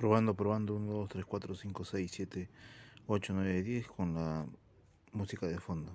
Probando, probando, 1, 2, 3, 4, 5, 6, 7, 8, 9, 10 con la música de fondo.